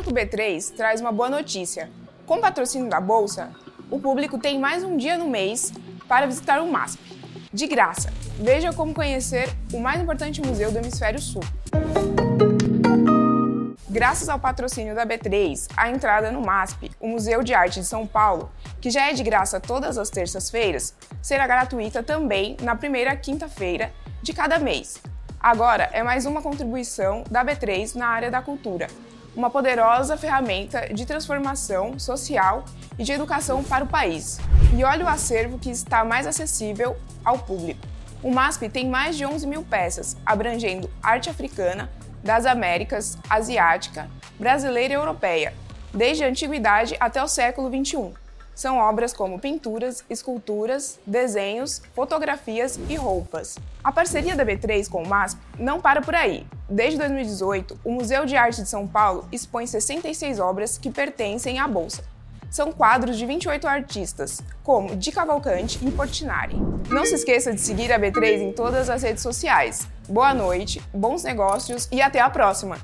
Minuto B3 traz uma boa notícia. Com patrocínio da Bolsa, o público tem mais um dia no mês para visitar o MASP. De graça. Veja como conhecer o mais importante museu do Hemisfério Sul. Graças ao patrocínio da B3, a entrada no MASP, o Museu de Arte de São Paulo, que já é de graça todas as terças-feiras, será gratuita também na primeira quinta-feira de cada mês. Agora é mais uma contribuição da B3 na área da cultura, uma poderosa ferramenta de transformação social e de educação para o país. E olha o acervo que está mais acessível ao público. O MASP tem mais de 11 mil peças, abrangendo arte africana, das Américas, asiática, brasileira e europeia, desde a antiguidade até o século XXI. São obras como pinturas, esculturas, desenhos, fotografias e roupas. A parceria da B3 com o MASP não para por aí. Desde 2018, o Museu de Arte de São Paulo expõe 66 obras que pertencem à Bolsa. São quadros de 28 artistas, como Di Cavalcante e Portinari. Não se esqueça de seguir a B3 em todas as redes sociais. Boa noite, bons negócios e até a próxima!